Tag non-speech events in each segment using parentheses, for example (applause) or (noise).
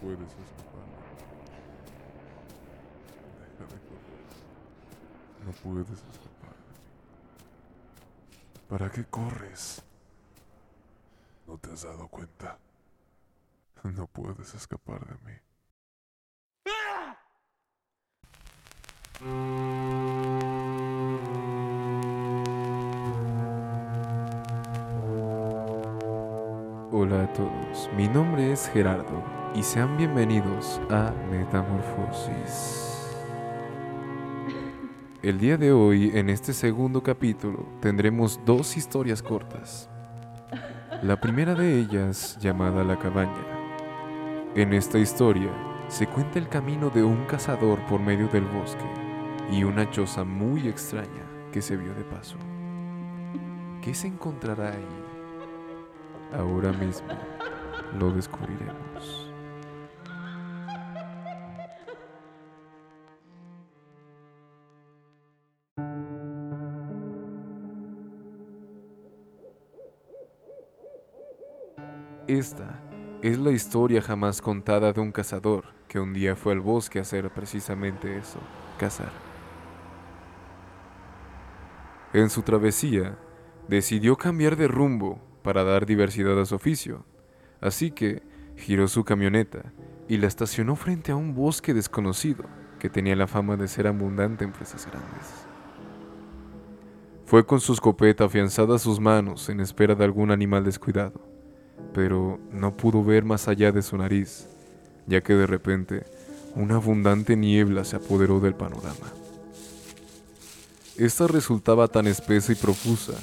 puedes escapar. Deja de correr. No puedes escapar. ¿Para qué corres? ¿No te has dado cuenta? No puedes escapar de mí. Hola mi nombre es Gerardo y sean bienvenidos a Metamorfosis. El día de hoy, en este segundo capítulo, tendremos dos historias cortas. La primera de ellas, llamada La cabaña. En esta historia, se cuenta el camino de un cazador por medio del bosque y una choza muy extraña que se vio de paso. ¿Qué se encontrará ahí? Ahora mismo lo descubriremos. Esta es la historia jamás contada de un cazador que un día fue al bosque a hacer precisamente eso, cazar. En su travesía, decidió cambiar de rumbo para dar diversidad a su oficio, así que giró su camioneta y la estacionó frente a un bosque desconocido que tenía la fama de ser abundante en presas grandes. Fue con su escopeta afianzada a sus manos en espera de algún animal descuidado, pero no pudo ver más allá de su nariz, ya que de repente una abundante niebla se apoderó del panorama. Esta resultaba tan espesa y profusa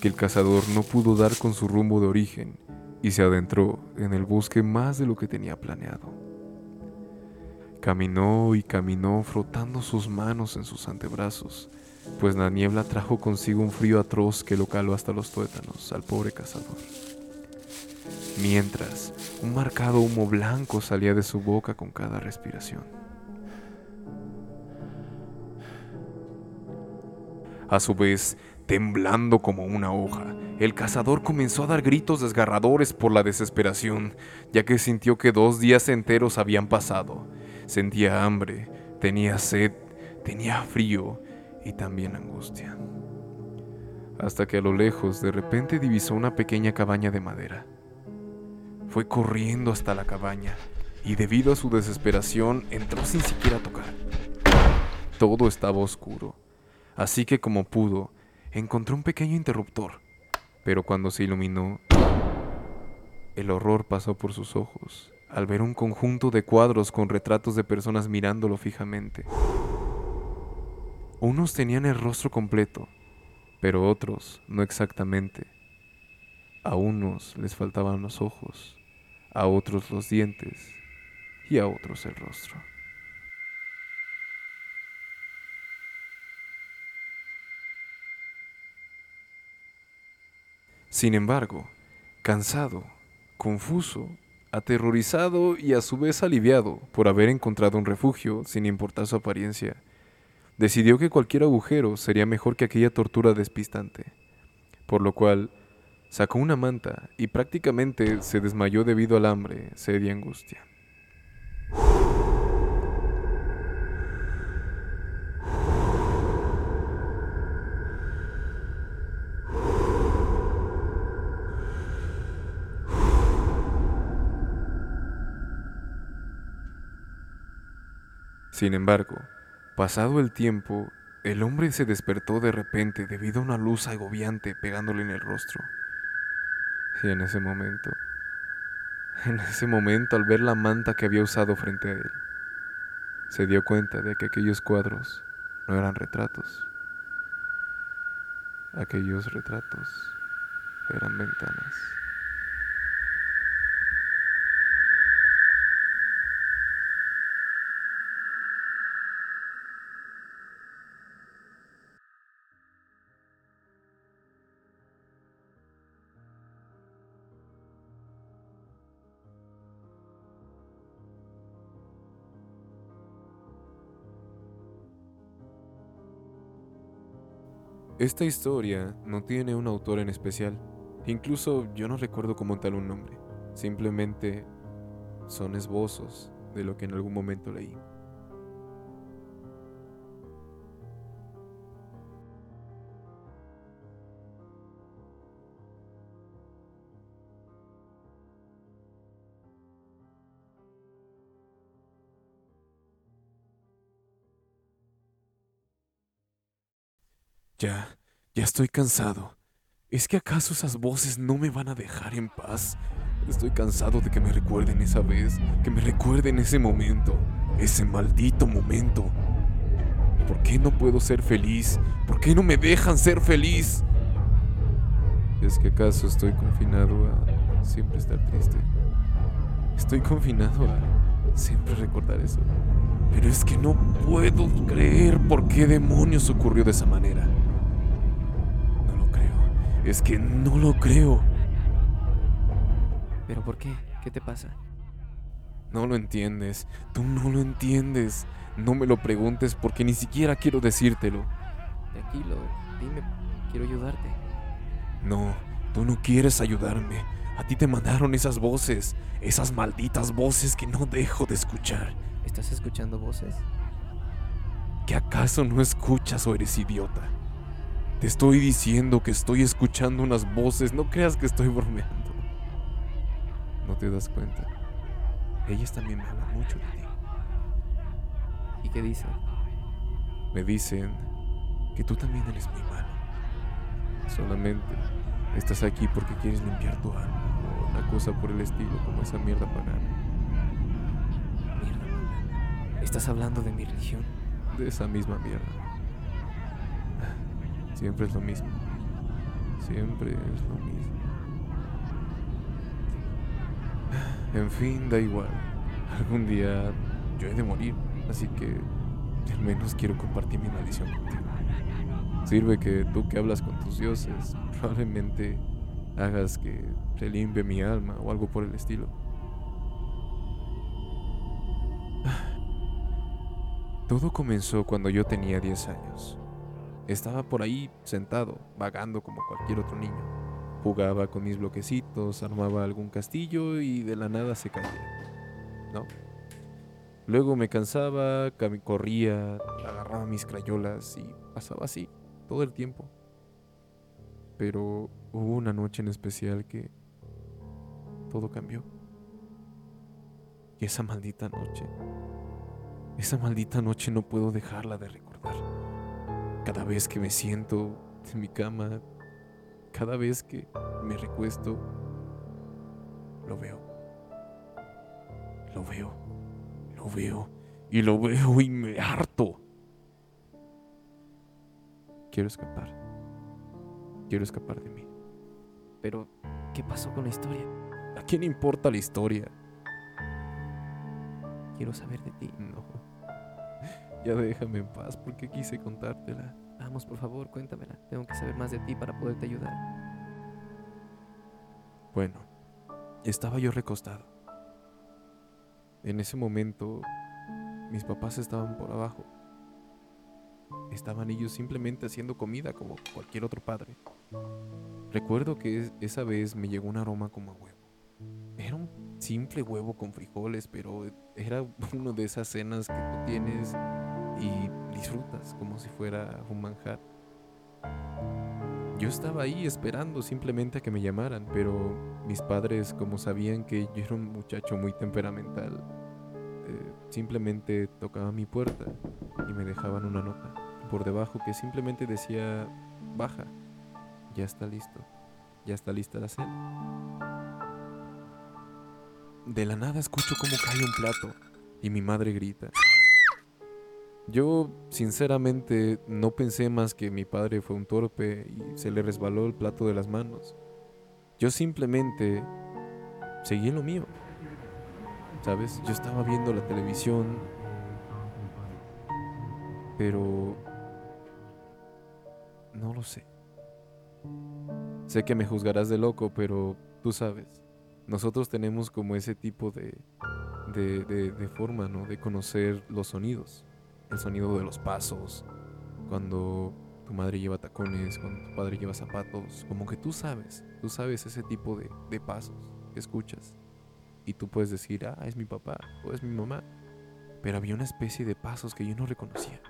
que el cazador no pudo dar con su rumbo de origen y se adentró en el bosque más de lo que tenía planeado. Caminó y caminó frotando sus manos en sus antebrazos, pues la niebla trajo consigo un frío atroz que lo caló hasta los tuétanos al pobre cazador. Mientras, un marcado humo blanco salía de su boca con cada respiración. A su vez, temblando como una hoja, el cazador comenzó a dar gritos desgarradores por la desesperación, ya que sintió que dos días enteros habían pasado. Sentía hambre, tenía sed, tenía frío y también angustia. Hasta que a lo lejos de repente divisó una pequeña cabaña de madera. Fue corriendo hasta la cabaña y debido a su desesperación entró sin siquiera tocar. Todo estaba oscuro Así que como pudo, encontró un pequeño interruptor, pero cuando se iluminó, el horror pasó por sus ojos al ver un conjunto de cuadros con retratos de personas mirándolo fijamente. Unos tenían el rostro completo, pero otros no exactamente. A unos les faltaban los ojos, a otros los dientes y a otros el rostro. Sin embargo, cansado, confuso, aterrorizado y a su vez aliviado por haber encontrado un refugio sin importar su apariencia, decidió que cualquier agujero sería mejor que aquella tortura despistante, por lo cual sacó una manta y prácticamente se desmayó debido al hambre, sed y angustia. Sin embargo, pasado el tiempo, el hombre se despertó de repente debido a una luz agobiante pegándole en el rostro. Y en ese momento, en ese momento al ver la manta que había usado frente a él, se dio cuenta de que aquellos cuadros no eran retratos. Aquellos retratos eran ventanas. Esta historia no tiene un autor en especial. Incluso yo no recuerdo como tal un nombre. Simplemente son esbozos de lo que en algún momento leí. Ya, ya estoy cansado. ¿Es que acaso esas voces no me van a dejar en paz? Estoy cansado de que me recuerden esa vez, que me recuerden ese momento, ese maldito momento. ¿Por qué no puedo ser feliz? ¿Por qué no me dejan ser feliz? ¿Es que acaso estoy confinado a siempre estar triste? Estoy confinado a siempre recordar eso. Pero es que no puedo creer por qué demonios ocurrió de esa manera. Es que no lo creo. ¿Pero por qué? ¿Qué te pasa? No lo entiendes. Tú no lo entiendes. No me lo preguntes porque ni siquiera quiero decírtelo. Tranquilo, dime, quiero ayudarte. No, tú no quieres ayudarme. A ti te mandaron esas voces, esas malditas voces que no dejo de escuchar. ¿Estás escuchando voces? ¿Que acaso no escuchas o eres idiota? Te estoy diciendo que estoy escuchando unas voces, no creas que estoy bromeando. No te das cuenta. Ellas también me hablan mucho de ti. ¿Y qué dicen? Me dicen que tú también eres muy malo. Solamente estás aquí porque quieres limpiar tu alma o una cosa por el estilo como esa mierda pagana. Mierda. ¿Estás hablando de mi religión? De esa misma mierda. Siempre es lo mismo. Siempre es lo mismo. En fin, da igual. Algún día yo he de morir, así que al menos quiero compartir mi maldición contigo. Sirve que tú que hablas con tus dioses probablemente hagas que se limpie mi alma o algo por el estilo. Todo comenzó cuando yo tenía 10 años. Estaba por ahí sentado, vagando como cualquier otro niño. Jugaba con mis bloquecitos, armaba algún castillo y de la nada se caía. ¿No? Luego me cansaba, corría, agarraba mis crayolas y pasaba así todo el tiempo. Pero hubo una noche en especial que todo cambió. Y esa maldita noche, esa maldita noche no puedo dejarla de recordar. Cada vez que me siento en mi cama, cada vez que me recuesto, lo veo. Lo veo. Lo veo. Y lo veo y me harto. Quiero escapar. Quiero escapar de mí. Pero, ¿qué pasó con la historia? ¿A quién importa la historia? Quiero saber de ti. No. Ya déjame en paz porque quise contártela. Vamos, por favor, cuéntamela. Tengo que saber más de ti para poderte ayudar. Bueno, estaba yo recostado. En ese momento, mis papás estaban por abajo. Estaban ellos simplemente haciendo comida como cualquier otro padre. Recuerdo que esa vez me llegó un aroma como a huevo. Era un simple huevo con frijoles, pero era (laughs) una de esas cenas que tú tienes y disfrutas como si fuera un manjar. Yo estaba ahí esperando simplemente a que me llamaran, pero mis padres, como sabían que yo era un muchacho muy temperamental, eh, simplemente tocaban mi puerta y me dejaban una nota por debajo que simplemente decía, baja, ya está listo, ya está lista la cena. De la nada escucho cómo cae un plato y mi madre grita. Yo, sinceramente, no pensé más que mi padre fue un torpe y se le resbaló el plato de las manos. Yo simplemente seguí en lo mío. ¿Sabes? Yo estaba viendo la televisión, pero no lo sé. Sé que me juzgarás de loco, pero tú sabes, nosotros tenemos como ese tipo de, de, de forma, ¿no? De conocer los sonidos el sonido de los pasos, cuando tu madre lleva tacones, cuando tu padre lleva zapatos, como que tú sabes, tú sabes ese tipo de, pasos que escuchas. y tú puedes decir, ah, es mi papá o es mi mamá. Pero había una especie de pasos que yo no reconocía.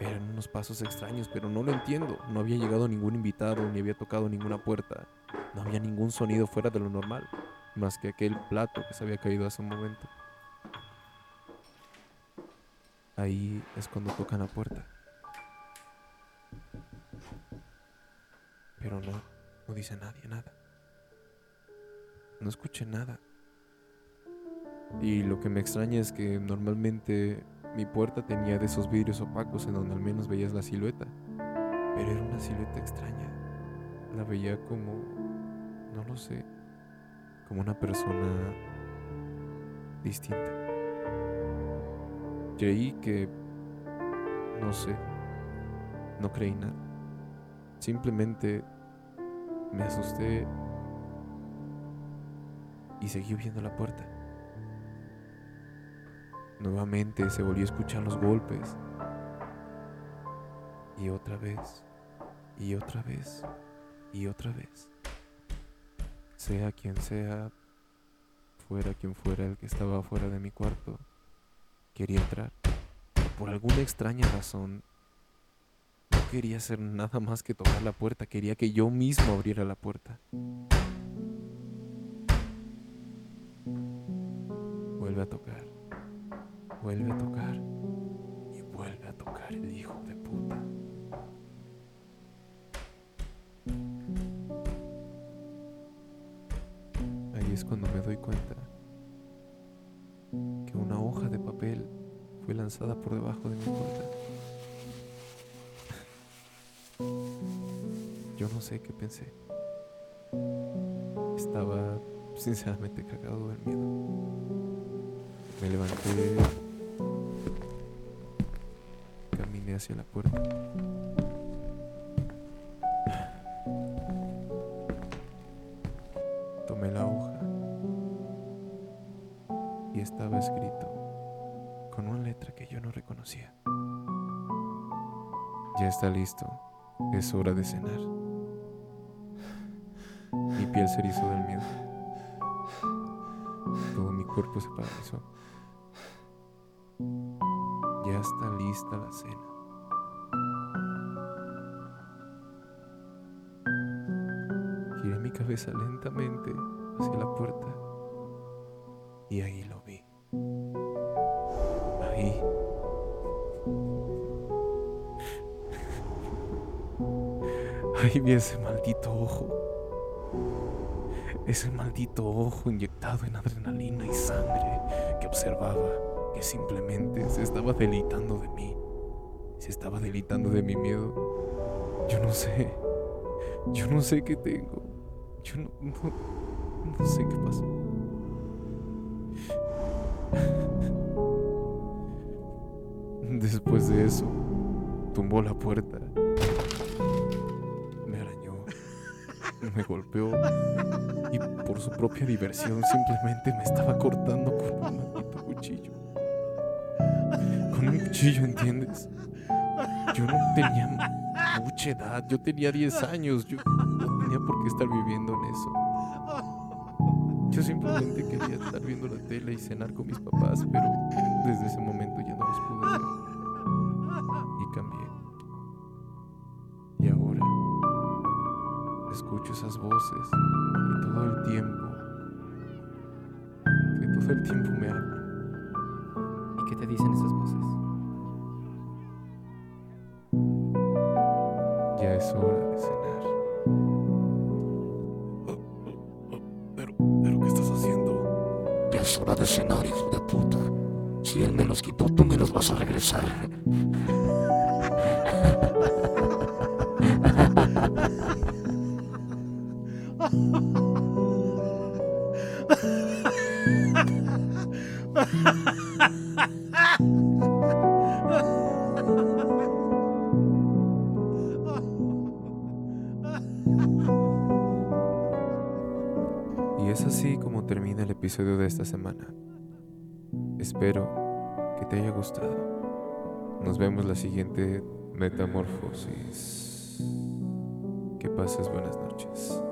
Eran unos pasos extraños, pero no lo entiendo. No había llegado ningún invitado, ni había tocado ninguna puerta. No había ningún sonido fuera de lo normal, más que aquel plato que se había caído hace un momento. Ahí es cuando tocan la puerta. Pero no, no dice nadie nada. No escuché nada. Y lo que me extraña es que normalmente mi puerta tenía de esos vidrios opacos en donde al menos veías la silueta. Pero era una silueta extraña. La veía como, no lo sé, como una persona distinta. Creí que, no sé, no creí nada. Simplemente me asusté y seguí viendo la puerta. Nuevamente se volvió a escuchar los golpes. Y otra vez, y otra vez, y otra vez. Sea quien sea, fuera quien fuera el que estaba fuera de mi cuarto, quería entrar. Por alguna extraña razón, no quería hacer nada más que tocar la puerta, quería que yo mismo abriera la puerta. Vuelve a tocar, vuelve a tocar y vuelve a tocar el hijo de puta. Ahí es cuando me doy cuenta lanzada por debajo de mi puerta. Yo no sé qué pensé. Estaba sinceramente cagado del miedo. Me levanté, caminé hacia la puerta. Está listo, es hora de cenar. Mi piel se erizó del miedo. Todo mi cuerpo se paralizó. Ya está lista la cena. Giré mi cabeza lentamente hacia la puerta y ahí lo vi. Ahí. Ahí vi ese maldito ojo. Ese maldito ojo inyectado en adrenalina y sangre que observaba que simplemente se estaba deleitando de mí. Se estaba deleitando de mi miedo. Yo no sé. Yo no sé qué tengo. Yo no, no sé qué pasó. Después de eso, tumbó la puerta. Me golpeó. Y por su propia diversión simplemente me estaba cortando con un maldito cuchillo. Con un cuchillo, ¿entiendes? Yo no tenía mucha edad. Yo tenía 10 años. Yo no tenía por qué estar viviendo en eso. Yo simplemente quería estar viendo la tele y cenar con mis papás, pero desde ese momento es hora de cenar. Pero, pero, ¿qué estás haciendo? Ya es hora de cenar, hijo de puta. Si él me los quitó, tú me los vas a regresar. (laughs) episodio de esta semana. Espero que te haya gustado. Nos vemos la siguiente metamorfosis. Que pases buenas noches.